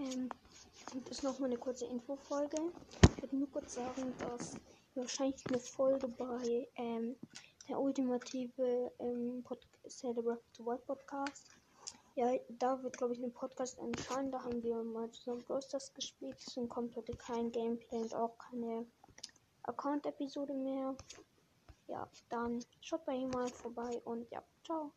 Ähm, das ist nochmal eine kurze Infofolge. Ich würde nur kurz sagen, dass wahrscheinlich eine Folge bei ähm, der ultimative ähm, Celebrate World Podcast. Ja, da wird glaube ich ein Podcast entscheiden. Da haben wir mal zusammen Brosters gespielt. Deswegen kommt heute kein Gameplay und auch keine Account-Episode mehr. Ja, dann schaut bei ihm mal vorbei und ja, ciao.